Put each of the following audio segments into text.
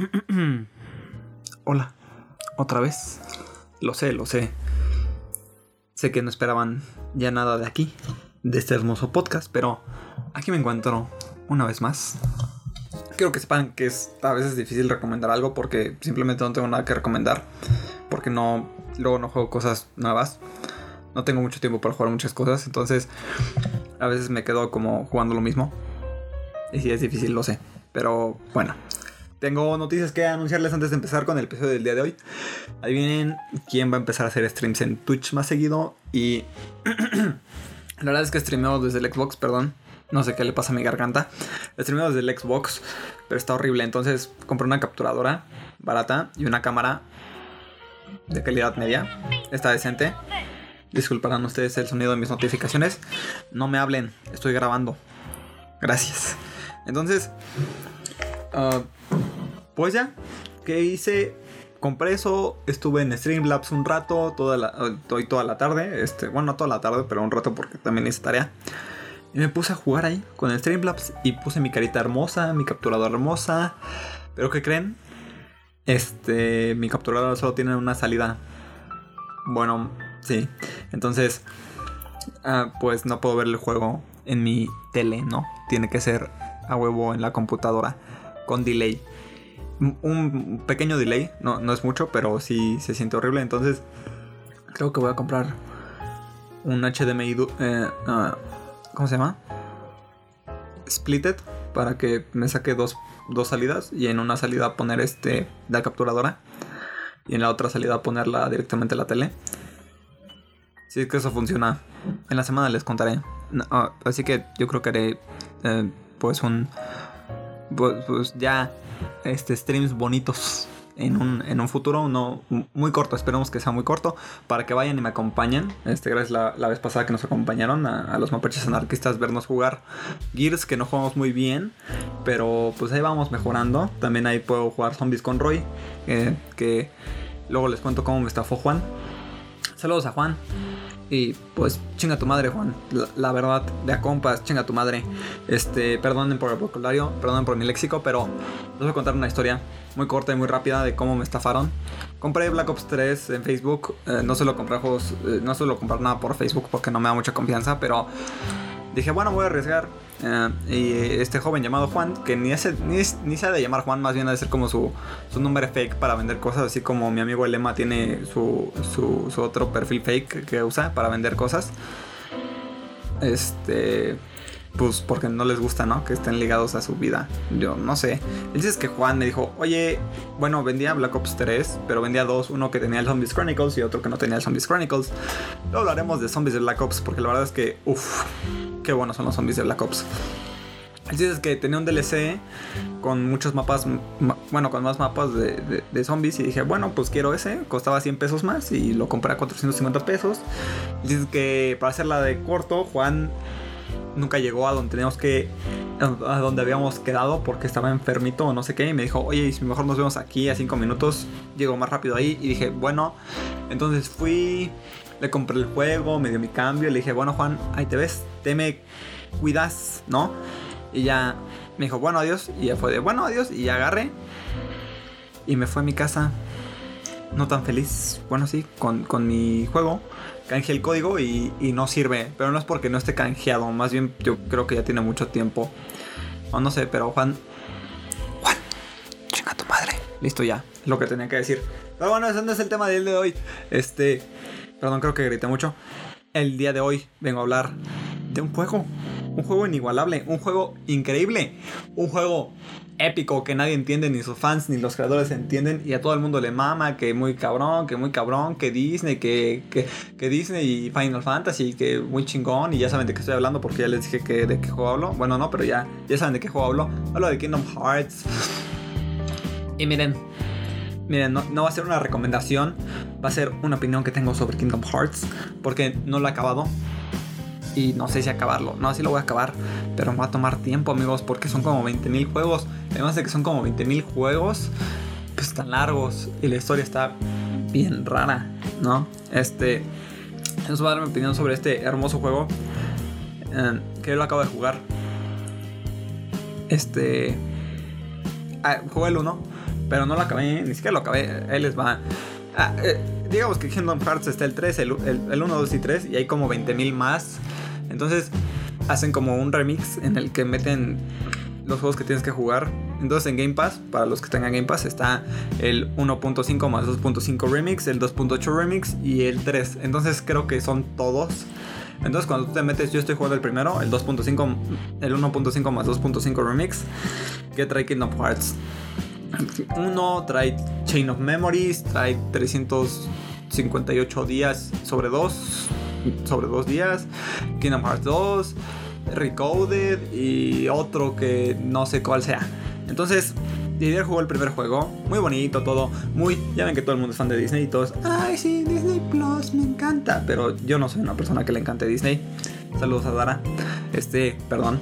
Hola, otra vez. Lo sé, lo sé. Sé que no esperaban ya nada de aquí, de este hermoso podcast, pero aquí me encuentro una vez más. Quiero que sepan que es a veces difícil recomendar algo porque simplemente no tengo nada que recomendar. Porque no, luego no juego cosas nuevas. No tengo mucho tiempo para jugar muchas cosas, entonces a veces me quedo como jugando lo mismo. Y si es difícil, lo sé. Pero bueno, tengo noticias que anunciarles antes de empezar con el episodio del día de hoy. Adivinen quién va a empezar a hacer streams en Twitch más seguido. Y la verdad es que streameo desde el Xbox, perdón. No sé qué le pasa a mi garganta. Streameo desde el Xbox, pero está horrible. Entonces compré una capturadora barata y una cámara de calidad media. Está decente. Disculparán ustedes el sonido de mis notificaciones. No me hablen, estoy grabando. Gracias. Entonces, uh, pues ya, ¿qué hice? Compré eso, estuve en Streamlabs un rato, toda la, hoy toda la tarde, este, bueno, no toda la tarde, pero un rato porque también hice tarea. Y me puse a jugar ahí con el Streamlabs y puse mi carita hermosa, mi capturadora hermosa. Pero ¿qué creen? Este, mi capturadora solo tiene una salida. Bueno, sí. Entonces, uh, pues no puedo ver el juego en mi tele, ¿no? Tiene que ser a huevo en la computadora con delay. Un pequeño delay, no, no es mucho, pero sí se siente horrible. Entonces, creo que voy a comprar un HDMI. Eh, uh, ¿Cómo se llama? Splitted para que me saque dos, dos, salidas y en una salida poner este la capturadora y en la otra salida ponerla directamente a la tele. Si es que eso funciona, en la semana les contaré. No, así que yo creo que haré eh, pues un pues, pues, ya este streams bonitos en un, en un futuro no muy corto esperemos que sea muy corto para que vayan y me acompañen. Este gracias la, la vez pasada que nos acompañaron a, los mapaches anarquistas vernos jugar Gears que no jugamos muy bien pero pues ahí vamos mejorando. También ahí puedo jugar zombies con Roy eh, que luego les cuento cómo me estafó Juan. Saludos a Juan y pues chinga tu madre, Juan. La, verdad, de a compas, chinga tu madre. Este, perdonen por el vocabulario, perdonen por mi léxico, pero les voy a contar una historia muy corta y muy rápida de cómo me estafaron. Compré Black Ops 3 en Facebook. Eh, no suelo comprar juegos, eh, no suelo comprar nada por Facebook porque no me da mucha confianza, pero dije, bueno, voy a arriesgar. Uh, y este joven llamado Juan, que ni, ni, ni, se ha de llamar Juan, más bien ha de ser como su, su nombre fake para vender cosas, así como mi amigo Elema tiene su, su, otro perfil fake que usa para vender cosas. Este. Pues porque no les gusta, ¿no? Que estén ligados a su vida. Yo no sé. Él dice que Juan me dijo, oye, bueno, vendía Black Ops 3, pero vendía dos. Uno que tenía el Zombies Chronicles y otro que no tenía el Zombies Chronicles. Luego hablaremos de Zombies de Black Ops, porque la verdad es que, uff, qué buenos son los zombies de Black Ops. Él dice que tenía un DLC con muchos mapas, bueno, con más mapas de, de, zombies. Y dije, bueno, pues quiero ese. Costaba 100 pesos más y lo compré a 450 pesos. Dice que para hacerla de corto, Juan nunca llegó a donde teníamos que. a donde habíamos quedado porque estaba enfermito o no sé qué. Y me dijo, oye, si mejor nos vemos aquí a 5 minutos. Llego más rápido ahí. Y dije, bueno. Entonces fui. Le compré el juego, me dio mi cambio. Le dije, bueno, Juan, ahí te ves. Te me cuidas, ¿no? Y ya me dijo, bueno, adiós. Y ya fue de, bueno, adiós. Y ya agarré. Y me fue a mi casa. No tan feliz. Bueno, sí, con, con mi juego. Canjeé el código y, y, no sirve. Pero no es porque no esté canjeado. Más bien yo creo que ya tiene mucho tiempo. O no sé, pero Juan. Juan, chinga tu madre. Listo ya. Lo que tenía que decir. Pero bueno, ese no es el tema del de hoy. Este. Perdón, creo que grité mucho. El día de hoy vengo a hablar de un juego. Un juego inigualable, un juego increíble, un juego épico que nadie entiende, ni sus fans ni los creadores entienden y a todo el mundo le mama, que muy cabrón, que muy cabrón, que Disney, que, que, que Disney y Final Fantasy, que muy chingón y ya saben de qué estoy hablando porque ya les dije que de qué juego hablo. Bueno, no, pero ya, ya saben de qué juego hablo. Hablo de Kingdom Hearts. Y miren, miren, no, va a ser una recomendación, va a ser una opinión que tengo sobre Kingdom Hearts porque no lo he acabado y no sé si acabarlo. No, sí lo voy a acabar, pero me va a tomar tiempo, amigos, porque son como 20.000 juegos. Además de que son como 20.000 juegos, pues tan largos y la historia está bien rara, ¿no? Este, les voy a dar mi opinión sobre este hermoso juego eh, que yo lo acabo de jugar. Este, ah, el 1, Pero no lo acabé, ni siquiera lo acabé. Ahí les va. Ah, eh, digamos que Kingdom Hearts está el 3, el, el, 1, 2 y 3, y hay como 20.000 más. Entonces hacen como un remix en el que meten los juegos que tienes que jugar. Entonces en Game Pass, para los que tengan Game Pass, está el 1.5 más 2.5 remix, el 2.8 remix y el 3. Entonces creo que son todos. Entonces cuando tú te metes, yo estoy jugando el primero, el 2.5, el 1.5 más 2.5 remix, que trae Kingdom Hearts uno trae Chain of Memories, trae 358 días sobre dos, sobre dos días, Kingdom Hearts 2, Recoded y otro que no sé cuál sea. Entonces, Didier jugó el primer juego, muy bonito todo, muy, ya ven que todo el mundo es fan de Disney y todos, ay sí, Disney Plus, me encanta, pero yo no soy una persona que le encante Disney. Saludos a Dara. Este, perdón,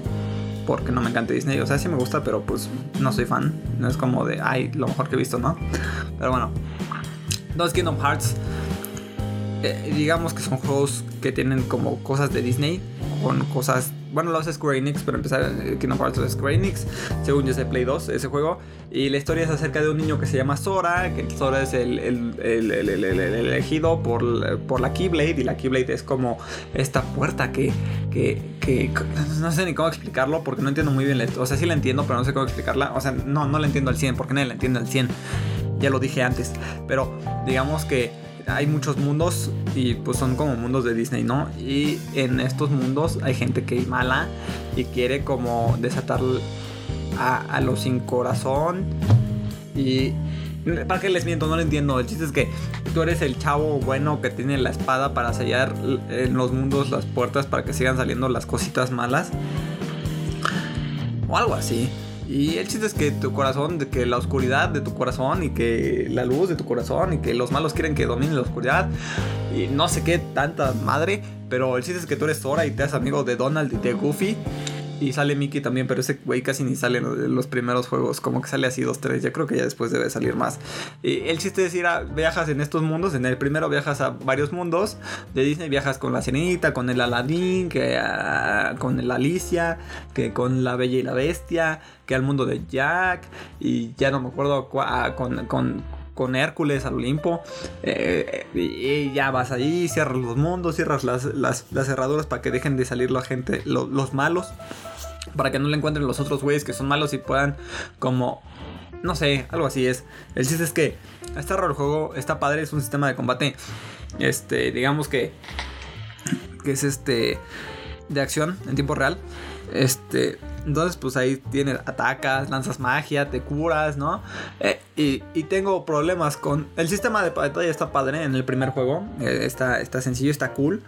porque no me encanta Disney. O sea, sí me gusta, pero pues no soy fan. No es como de, ay, lo mejor que he visto, ¿no? Pero bueno, dos Kingdom Hearts. Eh, digamos que son juegos que tienen como cosas de Disney con cosas bueno, lo hace Square Enix, pero empezar eh, Kingdom Hearts de Square Enix, según yo sé Play 2, ese juego. Y la historia es acerca de un niño que se llama Sora, que Sora es el, elegido por, por la Keyblade, y la Keyblade es como esta puerta que, que, que, no sé ni cómo explicarlo, porque no entiendo muy bien, o sea, sí la entiendo, pero no sé cómo explicarla, o sea, no, no la entiendo al 100, porque nadie la entiende al 100, ya lo dije antes, pero digamos que hay muchos mundos y pues son como mundos de Disney, ¿no? Y en estos mundos hay gente que es mala y quiere como desatar a, los sin corazón y... ¿Para qué les miento? No lo entiendo. El chiste es que tú eres el chavo bueno que tiene la espada para sellar en los mundos las puertas para que sigan saliendo las cositas malas. O algo así. Y el chiste es que tu corazón, que la oscuridad de tu corazón y que la luz de tu corazón y que los malos quieren que domine la oscuridad y no sé qué tanta madre, pero el chiste es que tú eres Sora y te haces amigo de Donald y de Goofy y sale Mickey también, pero ese güey casi ni sale en los primeros juegos. Como que sale así dos, tres. Yo creo que ya después debe salir más. Y el chiste es viajas en estos mundos. En el primero viajas a varios mundos de Disney. Viajas con la Sirenita, con el Aladdin, que uh, con el Alicia, que con la Bella y la Bestia, que al mundo de Jack. Y ya no me acuerdo uh, con, con con Hércules al Olimpo. Eh, y ya vas allí, cierras los mundos, cierras las, las, cerraduras para que dejen de salir la gente, los malos. Para que no le encuentren los otros güeyes que son malos y puedan como... No sé, algo así es. El chiste es que está raro el juego, está padre, es un sistema de combate. Este, digamos que... Que es este... De acción en tiempo real. Este, entonces, pues ahí tienes, atacas, lanzas magia, te curas, ¿no? Eh, y, tengo problemas con. El sistema de batalla está padre en el primer juego. Eh, está, está sencillo, está cool.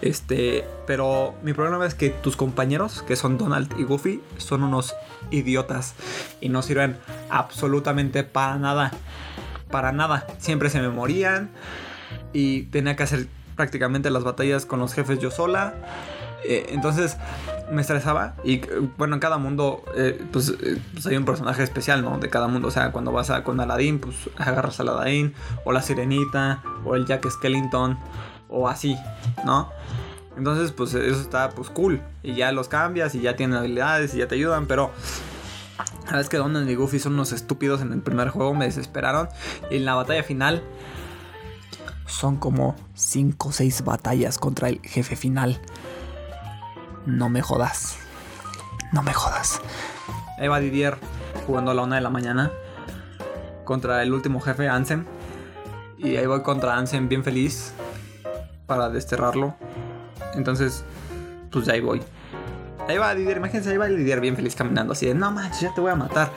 Este. Pero mi problema es que tus compañeros, que son Donald y Goofy, son unos idiotas. Y no sirven absolutamente para nada. Para nada. Siempre se me morían. Y tenía que hacer prácticamente las batallas con los jefes yo sola. Eh, entonces me estresaba y bueno, en cada mundo eh, pues, eh, pues, hay un personaje especial, ¿no? De cada mundo, o sea, cuando vas a, con Aladdin, pues agarras a Aladdin, o la Sirenita, o el Jack Skellington, o así, ¿no? Entonces, pues eso está pues cool. Y ya los cambias y ya tienen habilidades y ya te ayudan, pero... Sabes que Donald y Goofy son unos estúpidos en el primer juego, me desesperaron. Y en la batalla final son como 5 o 6 batallas contra el jefe final. No me jodas. No me jodas. Eva Didier jugando a la una de la mañana contra el último jefe, Ansem. Y ahí voy contra Ansem bien feliz para desterrarlo. Entonces, pues ya ahí voy. Ahí va Didier, imagínense, ahí va Didier bien feliz caminando así de, no manches, ya te voy a matar.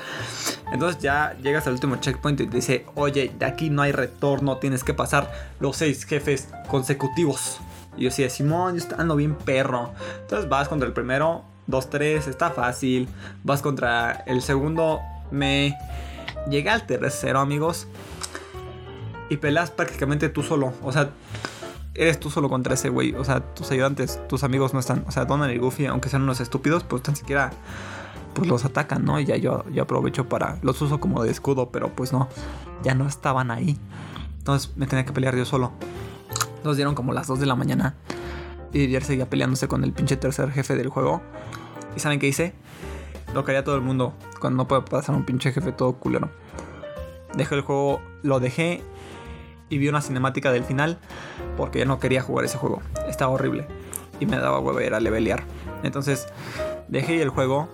Entonces ya llegas al último checkpoint y te dice, oye, de aquí no hay retorno, tienes que pasar los seis jefes consecutivos. Y yo decía, Simón, yo ando bien perro. Entonces vas contra el primero, 2-3, está fácil. Vas contra el segundo, me llegué al tercero, amigos. Y peleas prácticamente tú solo. O sea, eres tú solo contra ese güey. O sea, tus ayudantes, tus amigos no están. O sea, Donald y Goofy, aunque sean unos estúpidos, pues tan siquiera pues los atacan, ¿no? Y ya yo, yo aprovecho para. Los uso como de escudo, pero pues no. Ya no estaban ahí. Entonces me tenía que pelear yo solo. Nos dieron como las 2 de la mañana. Y Didier seguía peleándose con el pinche tercer jefe del juego. ¿Y saben qué hice? Lo que haría todo el mundo cuando no puede pasar un pinche jefe todo culero. Dejé el juego, lo dejé y vi una cinemática del final porque ya no quería jugar ese juego. Estaba horrible y me daba huevo ir a levelear. Entonces dejé el juego,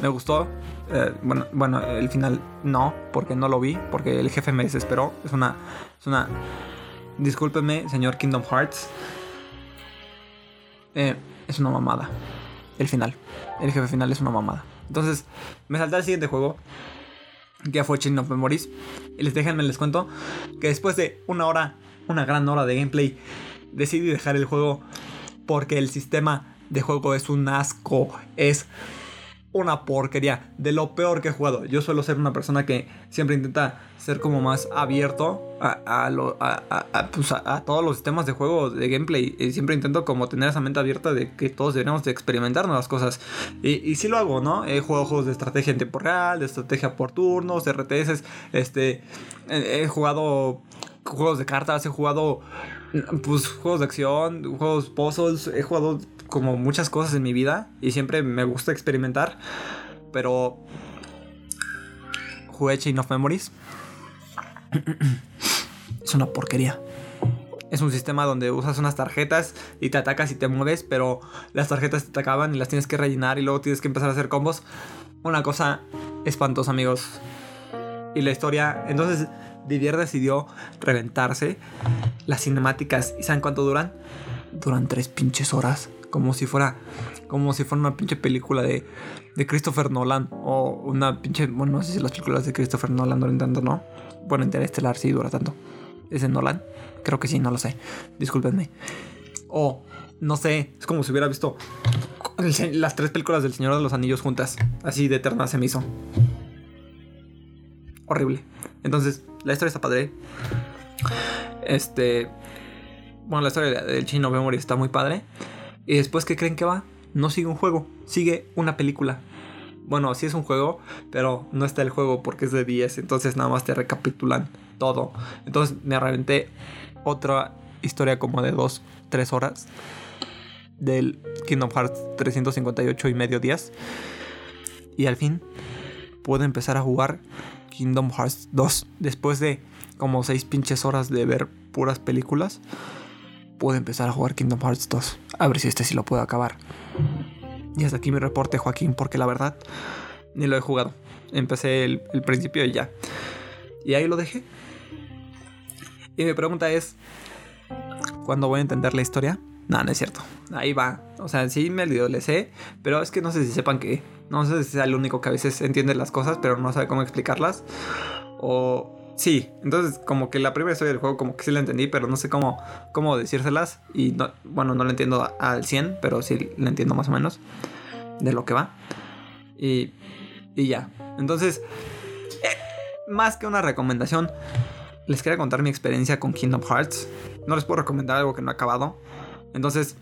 me gustó. Eh, bueno, bueno, el final no, porque no lo vi, porque el jefe me desesperó. Es una, es una. Discúlpeme, señor Kingdom Hearts. Eh, es una mamada. El final. El jefe final es una mamada. Entonces, me salté al siguiente juego. Que fue Chain of Memories. Y les déjenme les cuento que después de una hora, una gran hora de gameplay, decidí dejar el juego porque el sistema de juego es un asco. Es una porquería, de lo peor que he jugado. Yo suelo ser una persona que siempre intenta ser como más abierto a, a, pues todos los sistemas de juego, de gameplay. Y siempre intento como tener esa mente abierta de que todos deberíamos de experimentar nuevas cosas. Y, y sí lo hago, ¿no? He jugado juegos de estrategia en tiempo real, de estrategia por turnos, de RTS. Este, he jugado juegos de cartas, he jugado pues juegos de acción, juegos puzzles, he jugado como muchas cosas en mi vida y siempre me gusta experimentar, pero jugué Chain of Memories. es una porquería. Es un sistema donde usas unas tarjetas y te atacas y te mueves, pero las tarjetas te atacaban y las tienes que rellenar y luego tienes que empezar a hacer combos. Una cosa espantosa, amigos. Y la historia, entonces Didier decidió reventarse las cinemáticas. ¿Y saben cuánto duran? Duran tres pinches horas como si fuera como si fuera una pinche película de, de Christopher Nolan o una pinche, bueno, no sé si las películas de Christopher Nolan duran tanto, ¿no? Bueno, Interestelar sí dura tanto. ¿Es de Nolan? Creo que sí, no lo sé. Discúlpenme. O, no sé, es como si hubiera visto las tres películas del Señor de los Anillos juntas. Así de eterna se me hizo. Horrible. Entonces, la historia está padre. Este. Bueno, la historia del Chino Memory está muy padre. Y después, ¿qué creen que va? No sigue un juego, sigue una película. Bueno, sí es un juego, pero no está el juego porque es de 10. Entonces nada más te recapitulan todo. Entonces me reventé otra historia como de 2, 3 horas del Kingdom Hearts 358 y medio días. Y al fin puedo empezar a jugar Kingdom Hearts 2 después de como 6 pinches horas de ver puras películas puedo empezar a jugar Kingdom Hearts 2. A ver si este sí lo puedo acabar. Y hasta aquí mi reporte, Joaquín, porque la verdad ni lo he jugado. Empecé el, principio y ya. Y ahí lo dejé. Y mi pregunta es, ¿cuándo voy a entender la historia? No, no es cierto. Ahí va. O sea, sí me le sé, pero es que no sé si sepan que... No sé si sea el único que a veces entiende las cosas, pero no sabe cómo explicarlas. O Sí, entonces como que la primera historia del juego como que sí la entendí, pero no sé cómo, cómo decírselas. Y bueno, no la entiendo al 100, pero sí la entiendo más o menos de lo que va. Y, y ya. Entonces, eh, más que una recomendación, les quería contar mi experiencia con Kingdom Hearts. No les puedo recomendar algo que no he acabado. Entonces,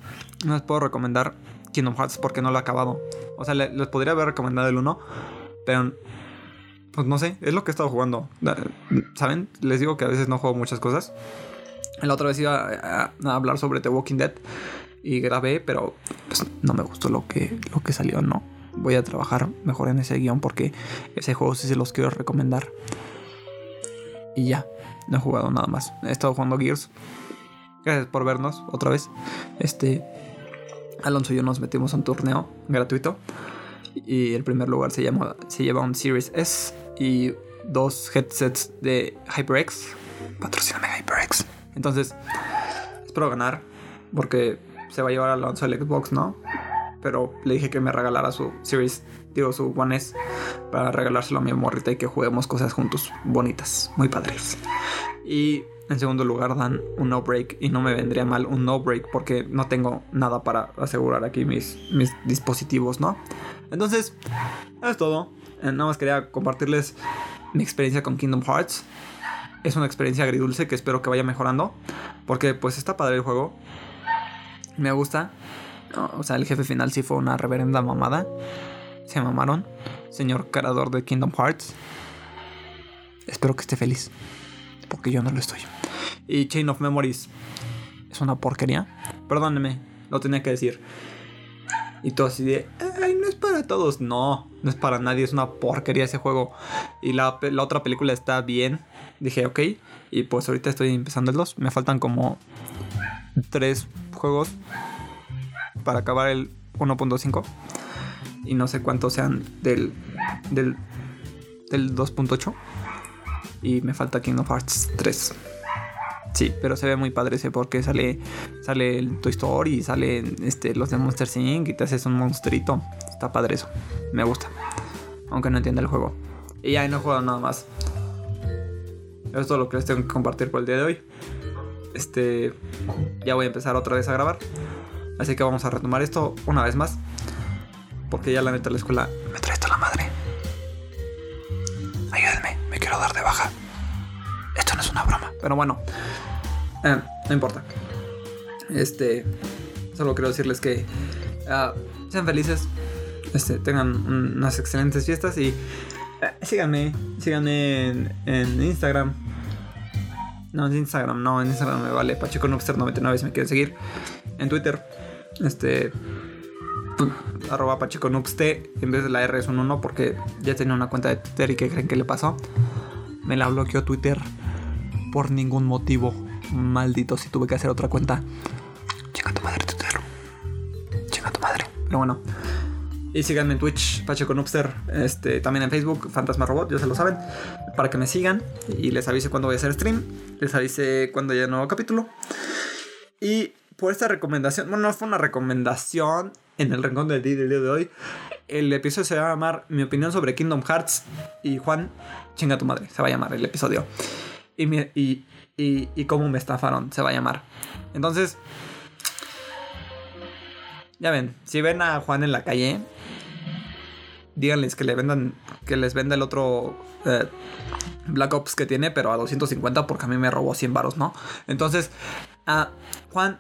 no les puedo recomendar Kingdom Hearts porque no lo he acabado. O sea, les podría haber recomendado el 1, pero pues no sé, es lo que he estado jugando. ¿Saben? Les digo que a veces no juego muchas cosas. La otra vez iba a, hablar sobre The Walking Dead y grabé, pero pues, no me gustó lo que, lo que salió, no. Voy a trabajar mejor en ese guion porque ese juego sí se los quiero recomendar. Y ya, no he jugado nada más. He estado jugando Gears. Gracias por vernos otra vez. Este, Alonso y yo nos metimos a un torneo gratuito. Y el primer lugar se, llama, se lleva un Series S y dos headsets de HyperX. Patrocíname HyperX. Entonces, espero ganar porque se va a llevar Alonso el Xbox, ¿no? Pero le dije que me regalara su Series, digo, su One S para regalárselo a mi morrita y que juguemos cosas juntos bonitas, muy padres. Y en segundo lugar dan un no break y no me vendría mal un no break porque no tengo nada para asegurar aquí mis, mis dispositivos, ¿no? Entonces, es todo. Eh, nada más quería compartirles mi experiencia con Kingdom Hearts. Es una experiencia agridulce que espero que vaya mejorando. Porque pues está padre el juego. Me gusta. O sea, el jefe final sí fue una reverenda mamada. Se mamaron. Señor creador de Kingdom Hearts. Espero que esté feliz. Porque yo no lo estoy. Y Chain of Memories es una porquería. Perdóneme, lo tenía que decir. Y todo así de, ay, no es para todos. No, no es para nadie, es una porquería ese juego. y la, la otra película está bien. Dije, ok. Y pues ahorita estoy empezando el 2. Me faltan como tres juegos para acabar el 1.5. Y no sé cuántos sean del, del, del 2.8. Y me falta Kingdom Hearts 3. Sí, pero se ve muy padre ese porque sale, sale el Toy Story sale este, los de Monster Inc. y te haces un monstruito. Está padre eso. Me gusta. Aunque no entienda el juego. Y ya no he jugado nada más. Eso es todo lo que les tengo que compartir por el día de hoy. Este. Ya voy a empezar otra vez a grabar. Así que vamos a retomar esto una vez más. Porque ya la neta la escuela Pero bueno. Eh, no importa. Este. Solo quiero decirles que. ah, sean felices. Este, tengan unas excelentes fiestas y eh, síganme, síganme en, Instagram. No, en Instagram, no, en Instagram me vale Pacheco Noobster 99 si me quieren seguir. En Twitter, este. Arroba Pacheco en vez de la R es un 1 porque ya tenía una cuenta de Twitter y ¿qué creen que le pasó? Me la bloqueó Twitter por ningún motivo. Maldito, si tuve que hacer otra cuenta. Chinga tu madre, Twitter. Chinga tu madre. Pero bueno. Y síganme en Twitch, Pacheco Noobster. Este, también en Facebook, Fantasma Robot, ya se lo saben. Para que me sigan y les avise cuando voy a hacer stream. Les avise cuando haya nuevo capítulo. Y por esta recomendación, bueno, no fue una recomendación en el rincón del día del día de hoy. El episodio se va a llamar Mi opinión sobre Kingdom Hearts. Y Juan, chinga tu madre, se va a llamar el episodio. Y, y, y, cómo me estafaron, se va a llamar. Entonces, ya ven, si ven a Juan en la calle, díganles que le vendan, que les venda el otro eh, Black Ops que tiene, pero a 250 porque a mí me robó 100 varos, ¿no? Entonces, ah, Juan,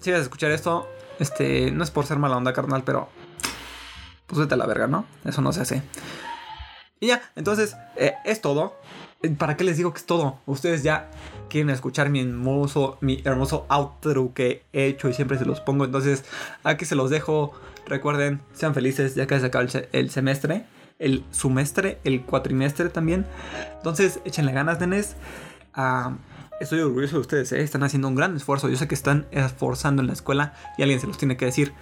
si vas a escuchar esto, este, no es por ser mala onda, carnal, pero pues a la verga, ¿no? Eso no se hace. Y ya, entonces, eh, es todo. Eh, ¿Para qué les digo que es todo? Ustedes ya quieren escuchar mi hermoso, mi hermoso outro que he hecho y siempre se los pongo. Entonces, aquí se los dejo. Recuerden, sean felices ya que se acaba el, se- el semestre, el cuatrimestre también. Entonces, échenle ganas, nenes. Ah, estoy orgulloso de ustedes, ¿eh? están haciendo un gran esfuerzo. Yo sé que están esforzando en la escuela y alguien se los tiene que decir.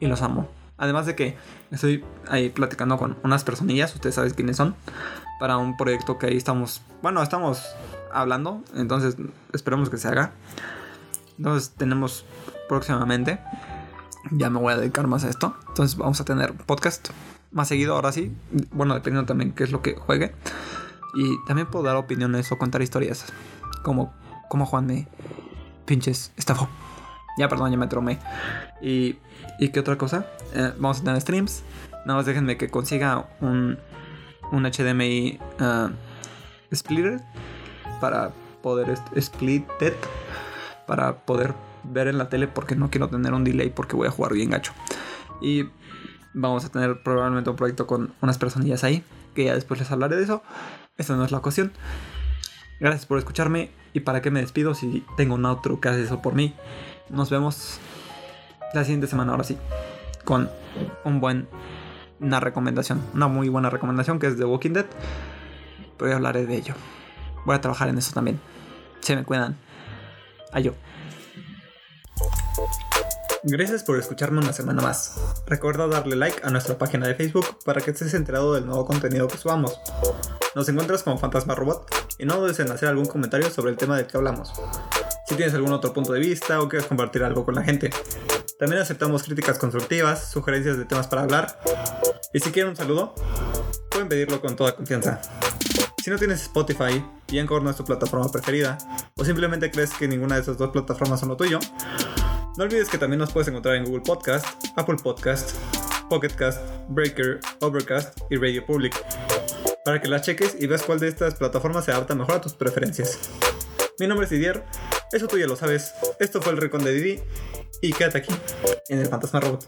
Y los amo. Además de que estoy ahí platicando con unas personillas, ustedes saben quiénes son, para un proyecto que ahí estamos, bueno, estamos hablando, entonces esperemos que se haga. Entonces tenemos próximamente, ya me voy a dedicar más a esto, entonces vamos a tener podcast más seguido ahora sí, bueno, dependiendo también qué es lo que juegue. Y también puedo dar opiniones o contar historias, como, como Juan me pinches estafó. Ya, perdón, ya me tromé. Y, ¿y qué otra cosa? Eh, vamos a tener streams. Nada más déjenme que consiga un, un HDMI ah, splitter para poder split it, para poder ver en la tele porque no quiero tener un delay porque voy a jugar bien gacho. Y vamos a tener probablemente un proyecto con unas personillas ahí que ya después les hablaré de eso. Esta no es la cuestión. Gracias por escucharme y para qué me despido si tengo un outro que hace eso por mí. Nos vemos la siguiente semana ahora sí con un buen una recomendación, una muy buena recomendación que es de Walking Dead. Pero ya hablaré de ello. Voy a trabajar en eso también. Se me cuidan. Ayo. Gracias por escucharme una semana más. Recuerda darle like a nuestra página de Facebook para que estés enterado del nuevo contenido que subamos. Nos encuentras como Fantasma Robot y no dudes en hacer algún comentario sobre el tema del que hablamos. Si tienes algún otro punto de vista o quieres compartir algo con la gente. También aceptamos críticas constructivas, sugerencias de temas para hablar. Y si quieren un saludo, pueden pedirlo con toda confianza. Si no tienes Spotify y Anchor no es tu plataforma preferida, o simplemente crees que ninguna de esas dos plataformas son lo tuyo, no olvides que también nos puedes encontrar en Google Podcast, Apple Podcast, Pocket Cast, Breaker, Overcast y Radio Public. Para que las cheques y veas cuál de estas plataformas se adapta mejor a tus preferencias. Mi nombre es Didier, eso tú ya lo sabes. Esto fue el Rincón de Didi. Y quédate aquí, en el Fantasma Robot.